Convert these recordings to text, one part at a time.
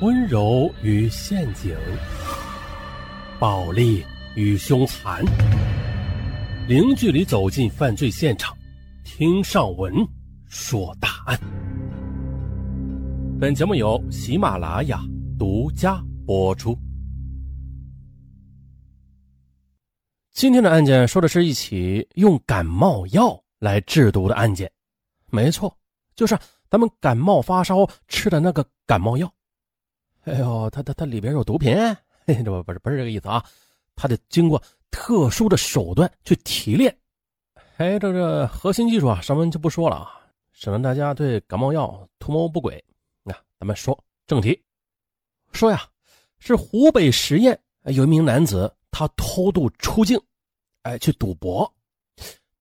温柔与陷阱，暴力与凶残，零距离走进犯罪现场，听上文说大案。本节目由喜马拉雅独家播出。今天的案件说的是一起用感冒药来制毒的案件，没错，就是咱们感冒发烧吃的那个感冒药。哎呦，它它它里边有毒品？这不不是不是这个意思啊，它得经过特殊的手段去提炼。哎，这这核心技术啊，上文就不说了啊，省得大家对感冒药图谋不轨。那咱们说正题，说呀，是湖北十堰有一名男子，他偷渡出境，哎，去赌博。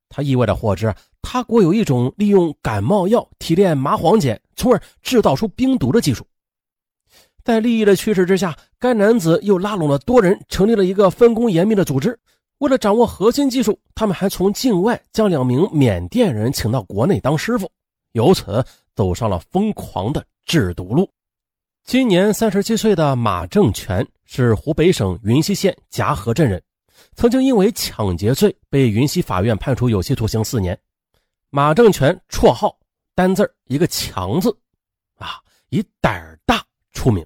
他意外的获知，他国有一种利用感冒药提炼麻黄碱，从而制造出冰毒的技术。在利益的驱使之下，该男子又拉拢了多人，成立了一个分工严密的组织。为了掌握核心技术，他们还从境外将两名缅甸人请到国内当师傅，由此走上了疯狂的制毒路。今年三十七岁的马正全是湖北省云溪县夹河镇人，曾经因为抢劫罪被云溪法院判处有期徒刑四年。马正全绰号单字一个强字，啊，以胆儿大出名。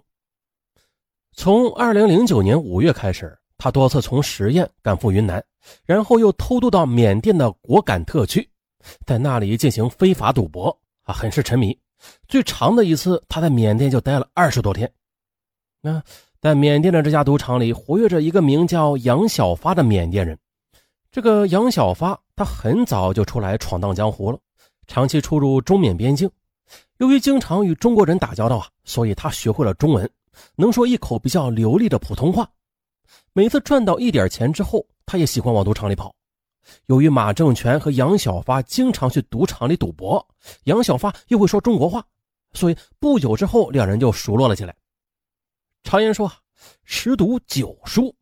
从二零零九年五月开始，他多次从十堰赶赴云南，然后又偷渡到缅甸的果敢特区，在那里进行非法赌博啊，很是沉迷。最长的一次，他在缅甸就待了二十多天。那在缅甸的这家赌场里，活跃着一个名叫杨小发的缅甸人。这个杨小发，他很早就出来闯荡江湖了，长期出入中缅边境。由于经常与中国人打交道啊，所以他学会了中文。能说一口比较流利的普通话，每次赚到一点钱之后，他也喜欢往赌场里跑。由于马正全和杨小发经常去赌场里赌博，杨小发又会说中国话，所以不久之后两人就熟络了起来。常言说“十赌九输”，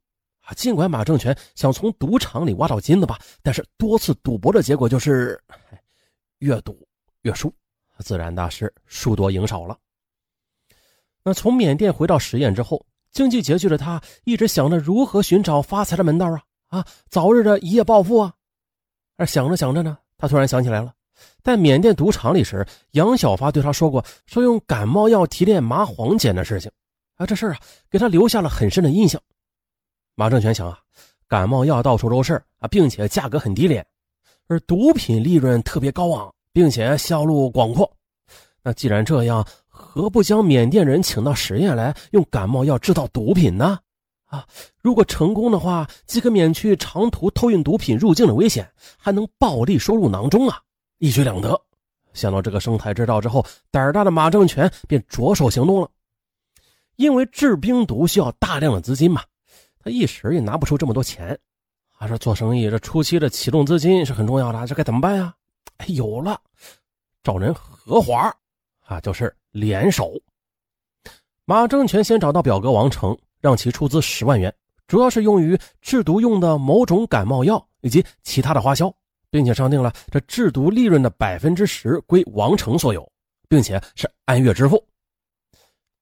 啊，尽管马正全想从赌场里挖到金子吧，但是多次赌博的结果就是越赌越输，自然的是输多赢少了。那从缅甸回到十堰之后，经济拮据的他一直想着如何寻找发财的门道啊啊，早日的一夜暴富啊！而想着想着呢，他突然想起来了，在缅甸赌场里时，杨小发对他说过说用感冒药提炼麻黄碱的事情啊，这事啊给他留下了很深的印象。马正全想啊，感冒药到处都是啊，并且价格很低廉，而毒品利润特别高昂，并且销路广阔。那既然这样，何不将缅甸人请到实验来，用感冒药制造毒品呢？啊，如果成功的话，即可免去长途偷运毒品入境的危险，还能暴利收入囊中啊，一举两得。想到这个生财之道之后，胆大的马正全便着手行动了。因为制冰毒需要大量的资金嘛，他一时也拿不出这么多钱。还是做生意这初期的启动资金是很重要的，这该怎么办呀？哎，有了，找人合伙啊，就是。联手，马正全先找到表哥王成，让其出资十万元，主要是用于制毒用的某种感冒药以及其他的花销，并且商定了这制毒利润的百分之十归王成所有，并且是按月支付。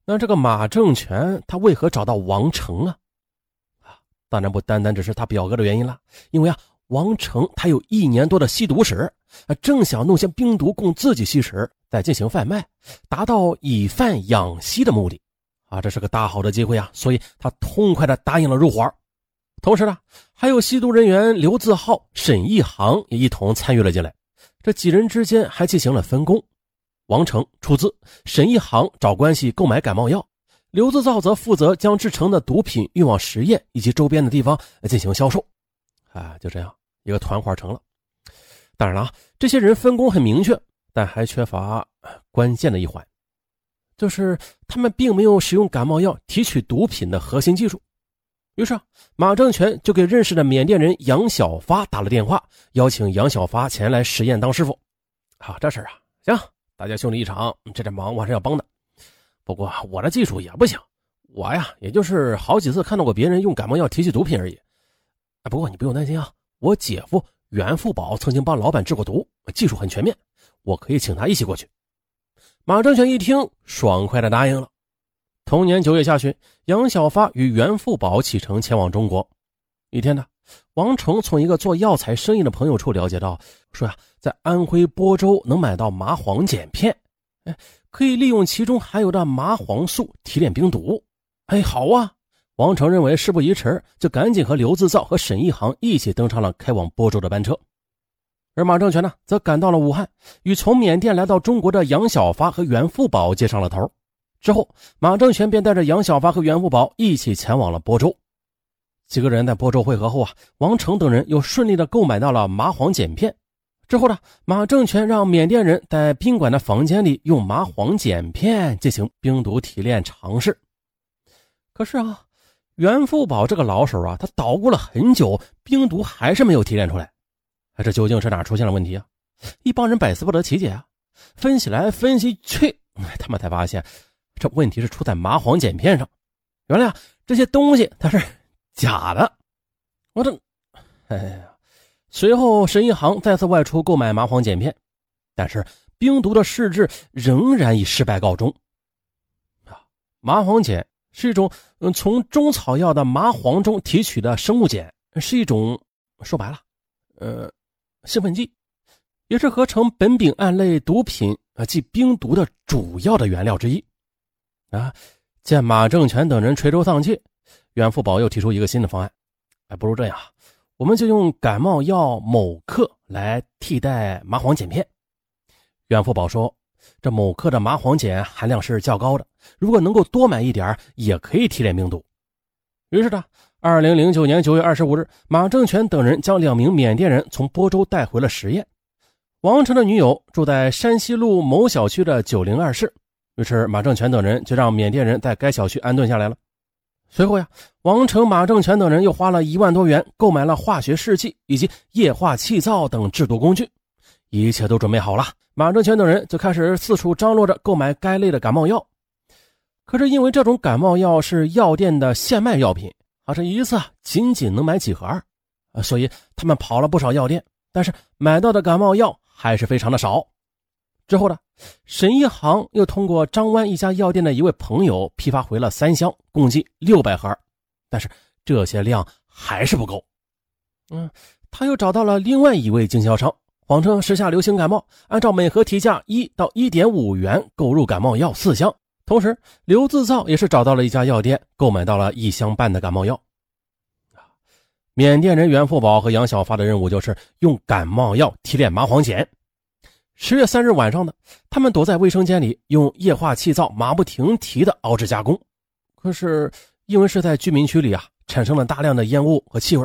那这个马正全他为何找到王成啊？啊，当然不单单只是他表哥的原因了，因为啊。王成他有一年多的吸毒史，啊正想弄些冰毒供自己吸食，再进行贩卖，达到以贩养吸的目的。啊，这是个大好的机会啊！所以他痛快的答应了入伙。同时呢，还有吸毒人员刘自浩、沈一航也一同参与了进来。这几人之间还进行了分工：王成出资，沈一航找关系购买感冒药，刘自造则负责将制成的毒品运往实验以及周边的地方进行销售。啊，就这样。一个团伙成了，当然了，这些人分工很明确，但还缺乏关键的一环，就是他们并没有使用感冒药提取毒品的核心技术。于是马正全就给认识的缅甸人杨小发打了电话，邀请杨小发前来实验当师傅。好，这事儿啊，行，大家兄弟一场，这点忙我还是要帮的。不过我的技术也不行，我呀，也就是好几次看到过别人用感冒药提取毒品而已。不过你不用担心啊。我姐夫袁富宝曾经帮老板治过毒，技术很全面，我可以请他一起过去。马正全一听，爽快的答应了。同年九月下旬，杨小发与袁富宝启程前往中国。一天呢，王成从一个做药材生意的朋友处了解到，说呀，在安徽亳州能买到麻黄碱片，哎，可以利用其中含有的麻黄素提炼冰毒。哎，好啊！王成认为事不宜迟，就赶紧和刘自造和沈一航一起登上了开往亳州的班车。而马正全呢，则赶到了武汉，与从缅甸来到中国的杨小发和袁富宝接上了头。之后，马正全便带着杨小发和袁富宝一起前往了亳州。几个人在亳州会合后啊，王成等人又顺利的购买到了麻黄碱片。之后呢，马正全让缅甸人在宾馆的房间里用麻黄碱片进行冰毒提炼尝试。可是啊，袁富宝这个老手啊，他捣鼓了很久，冰毒还是没有提炼出来。这究竟是哪出现了问题啊？一帮人百思不得其解啊！分析来分析去，他们才发现这问题是出在麻黄碱片上。原来啊，这些东西它是假的。我这，哎呀！随后，沈一航再次外出购买麻黄碱片，但是冰毒的试制仍然以失败告终。啊，麻黄碱是一种嗯从中草药的麻黄中提取的生物碱，是一种说白了，呃。兴奋剂，也是合成苯丙胺类毒品啊，即冰毒的主要的原料之一。啊，见马正全等人垂头丧气，袁富宝又提出一个新的方案。哎，不如这样，我们就用感冒药某克来替代麻黄碱片。袁富宝说：“这某克的麻黄碱含量是较高的，如果能够多买一点，也可以提炼冰毒。”于是呢。二零零九年九月二十五日，马正全等人将两名缅甸人从播州带回了十堰。王成的女友住在山西路某小区的九零二室，于是马正全等人就让缅甸人在该小区安顿下来了。随后呀，王成、马正全等人又花了一万多元购买了化学试剂以及液化气灶等制毒工具，一切都准备好了。马正全等人就开始四处张罗着购买该类的感冒药。可是因为这种感冒药是药店的现卖药品。啊，这一次仅仅能买几盒啊，所以他们跑了不少药店，但是买到的感冒药还是非常的少。之后呢，沈一航又通过张湾一家药店的一位朋友批发回了三箱，共计六百盒，但是这些量还是不够。嗯，他又找到了另外一位经销商，谎称时下流行感冒，按照每盒提价一到一点五元购入感冒药四箱。同时，刘自造也是找到了一家药店，购买到了一箱半的感冒药。缅甸人袁富宝和杨小发的任务就是用感冒药提炼麻黄碱。十月三日晚上呢，他们躲在卫生间里，用液化气灶马不停蹄的熬制加工。可是，因为是在居民区里啊，产生了大量的烟雾和气味，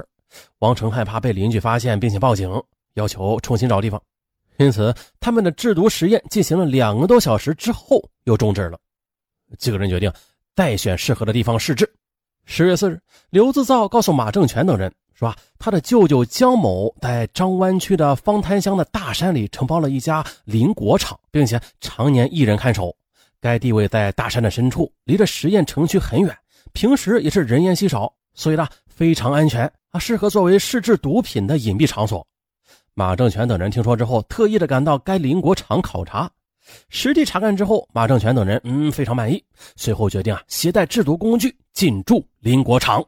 王成害怕被邻居发现，并且报警，要求重新找地方。因此，他们的制毒实验进行了两个多小时之后，又终止了。几个人决定再选适合的地方试制。十月四日，刘自造告诉马正全等人说：“他的舅舅江某在张湾区的方滩乡的大山里承包了一家林果厂，并且常年一人看守。该地位在大山的深处，离着实验城区很远，平时也是人烟稀少，所以呢非常安全啊，适合作为试制毒品的隐蔽场所。”马正全等人听说之后，特意的赶到该林果厂考察。实地查看之后，马正全等人嗯非常满意，随后决定啊携带制毒工具进驻林国厂。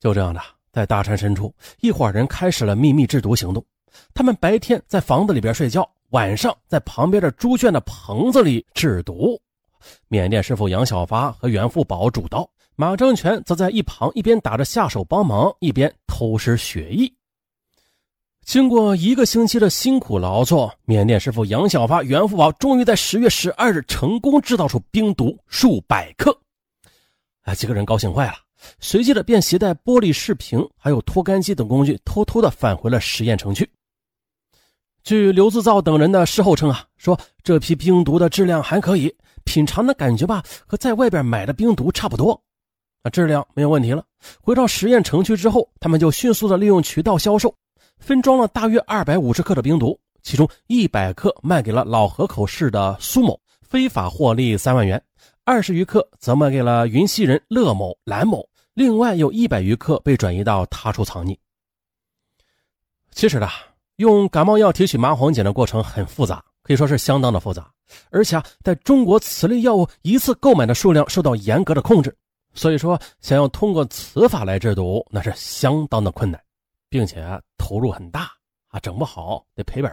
就这样的，在大山深处，一伙人开始了秘密制毒行动。他们白天在房子里边睡觉，晚上在旁边的猪圈的棚子里制毒。缅甸师傅杨小发和袁富宝主刀，马正全则在一旁一边打着下手帮忙，一边偷师学艺。经过一个星期的辛苦劳作，缅甸师傅杨小发、袁富宝终于在十月十二日成功制造出冰毒数百克。啊，几个人高兴坏了，随即的便携带玻璃视瓶还有脱干机等工具，偷偷的返回了实验城区。据刘自造等人的事后称啊，说这批冰毒的质量还可以，品尝的感觉吧，和在外边买的冰毒差不多。啊，质量没有问题了。回到实验城区之后，他们就迅速的利用渠道销售。分装了大约二百五十克的冰毒，其中一百克卖给了老河口市的苏某，非法获利三万元；二十余克则卖给了云溪人乐某、兰某，另外有一百余克被转移到他处藏匿。其实呢，用感冒药提取麻黄碱的过程很复杂，可以说是相当的复杂，而且啊，在中国此类药物一次购买的数量受到严格的控制，所以说想要通过此法来制毒，那是相当的困难，并且投入很大啊，整不好得赔本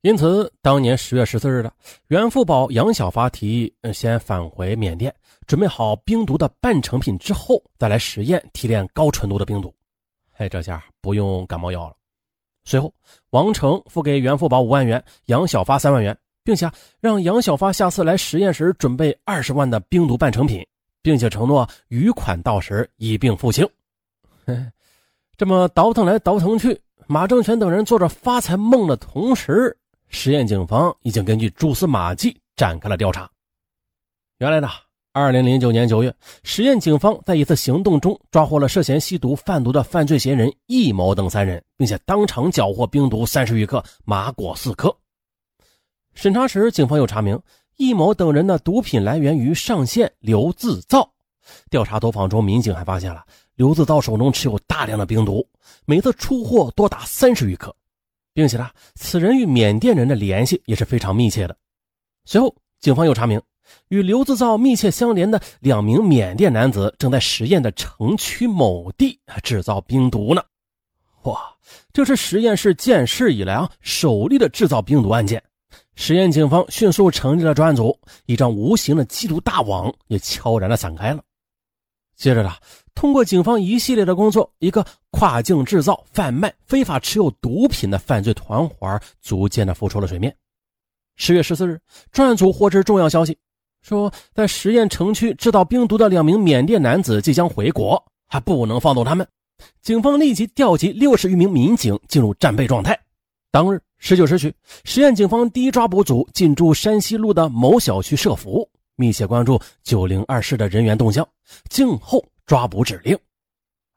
因此，当年十月十四日的袁富宝、杨小发提议先返回缅甸，准备好冰毒的半成品之后，再来实验提炼高纯度的冰毒。哎，这下不用感冒药了。随后，王成付给袁富宝五万元，杨小发三万元，并且让杨小发下次来实验时准备二十万的冰毒半成品，并且承诺余款到时一并付清。这么倒腾来倒腾去，马正全等人做着发财梦的同时，实验警方已经根据蛛丝马迹展开了调查。原来呢。二零零九年九月，实验警方在一次行动中抓获了涉嫌吸毒贩毒的犯罪嫌疑人易某等三人，并且当场缴获冰毒三十余克、麻果四颗。审查时，警方又查明易某等人的毒品来源于上线刘自造。调查走访中，民警还发现了刘自造手中持有大量的冰毒，每次出货多达三十余克，并且呢，此人与缅甸人的联系也是非常密切的。随后，警方又查明。与刘自造密切相连的两名缅甸男子正在实验的城区某地制造冰毒呢。哇，这是实验室建市以来啊首例的制造冰毒案件。实验警方迅速成立了专案组，一张无形的缉毒大网也悄然的散开了。接着呢，通过警方一系列的工作，一个跨境制造、贩卖、非法持有毒品的犯罪团伙逐渐的浮出了水面。十月十四日，专案组获知重要消息。说，在实验城区制造冰毒的两名缅甸男子即将回国，还不能放走他们。警方立即调集六十余名民警进入战备状态。当日十九时许，实验警方第一抓捕组进驻山西路的某小区设伏，密切关注九零二室的人员动向，静候抓捕指令。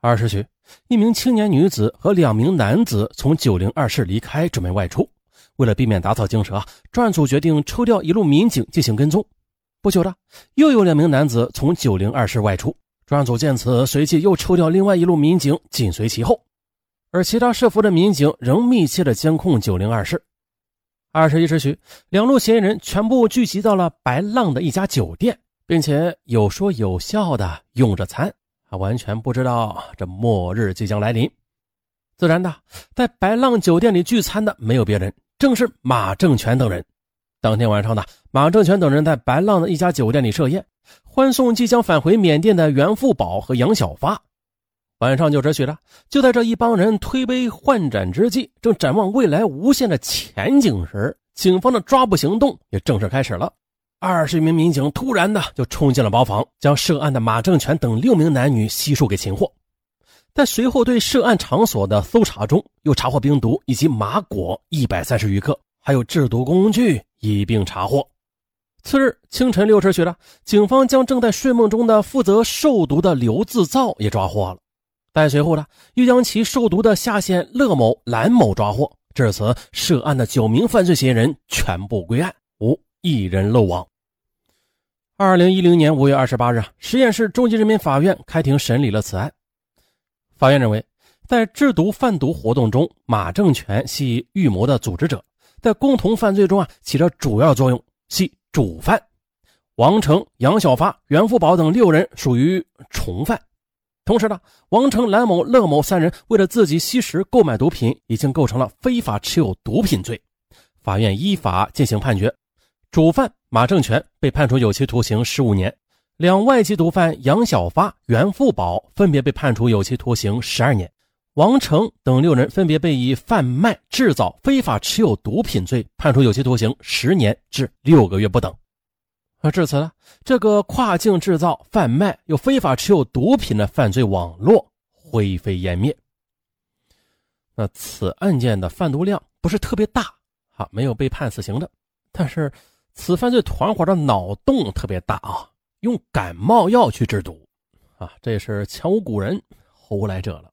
二时许，一名青年女子和两名男子从九零二室离开，准备外出。为了避免打草惊蛇，专案组决定抽调一路民警进行跟踪。不久的，又有两名男子从九零二室外出，专案组见此，随即又抽调另外一路民警紧随其后，而其他设伏的民警仍密切的监控九零二室。二十一时许，两路嫌疑人全部聚集到了白浪的一家酒店，并且有说有笑的用着餐，他完全不知道这末日即将来临。自然的，在白浪酒店里聚餐的没有别人，正是马正全等人。当天晚上的马正全等人在白浪的一家酒店里设宴，欢送即将返回缅甸的袁富宝和杨小发。晚上就这许了。就在这一帮人推杯换盏之际，正展望未来无限的前景时，警方的抓捕行动也正式开始了。二十名民警突然呢就冲进了包房，将涉案的马正全等六名男女悉数给擒获。在随后对涉案场所的搜查中，又查获冰毒以及麻果一百三十余克，还有制毒工具。一并查获。次日清晨六时许了，警方将正在睡梦中的负责售毒的刘自造也抓获了。但随后呢，又将其售毒的下线乐某、蓝某抓获。至此，涉案的九名犯罪嫌疑人全部归案，无一人漏网。二零一零年五月二十八日，十堰市中级人民法院开庭审理了此案。法院认为，在制毒贩毒活动中，马正全系预谋的组织者。在共同犯罪中啊，起着主要作用，系主犯。王成、杨小发、袁富宝等六人属于从犯。同时呢，王成、蓝某、乐某三人为了自己吸食、购买毒品，已经构成了非法持有毒品罪。法院依法进行判决，主犯马正全被判处有期徒刑十五年，两外籍毒贩杨小发、袁富宝分别被判处有期徒刑十二年。王成等六人分别被以贩卖、制造、非法持有毒品罪判处有期徒刑十年至六个月不等。而至此呢，这个跨境制造、贩卖又非法持有毒品的犯罪网络灰飞烟灭。那此案件的贩毒量不是特别大，啊，没有被判死刑的，但是此犯罪团伙的脑洞特别大啊，用感冒药去制毒，啊，这是前无古人后无来者了。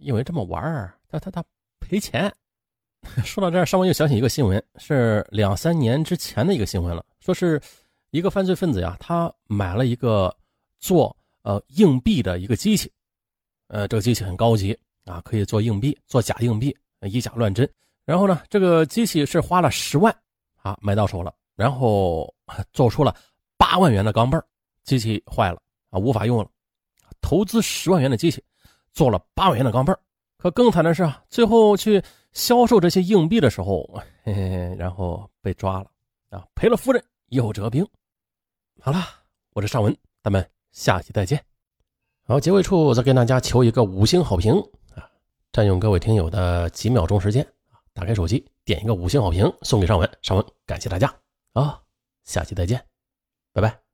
因为这么玩儿，他他他赔钱。说到这儿，上面又想起一个新闻，是两三年之前的一个新闻了。说是一个犯罪分子呀，他买了一个做呃硬币的一个机器，呃，这个机器很高级啊，可以做硬币，做假硬币，以假乱真。然后呢，这个机器是花了十万啊买到手了，然后做出了八万元的钢镚机器坏了啊无法用了，投资十万元的机器做了八万元的钢镚可更惨的是啊，最后去销售这些硬币的时候，嘿嘿，然后被抓了啊，赔了夫人又折兵。好了，我是尚文，咱们下期再见。好，结尾处再跟大家求一个五星好评啊！占用各位听友的几秒钟时间，打开手机点一个五星好评送给尚文，尚文感谢大家啊！下期再见，拜拜。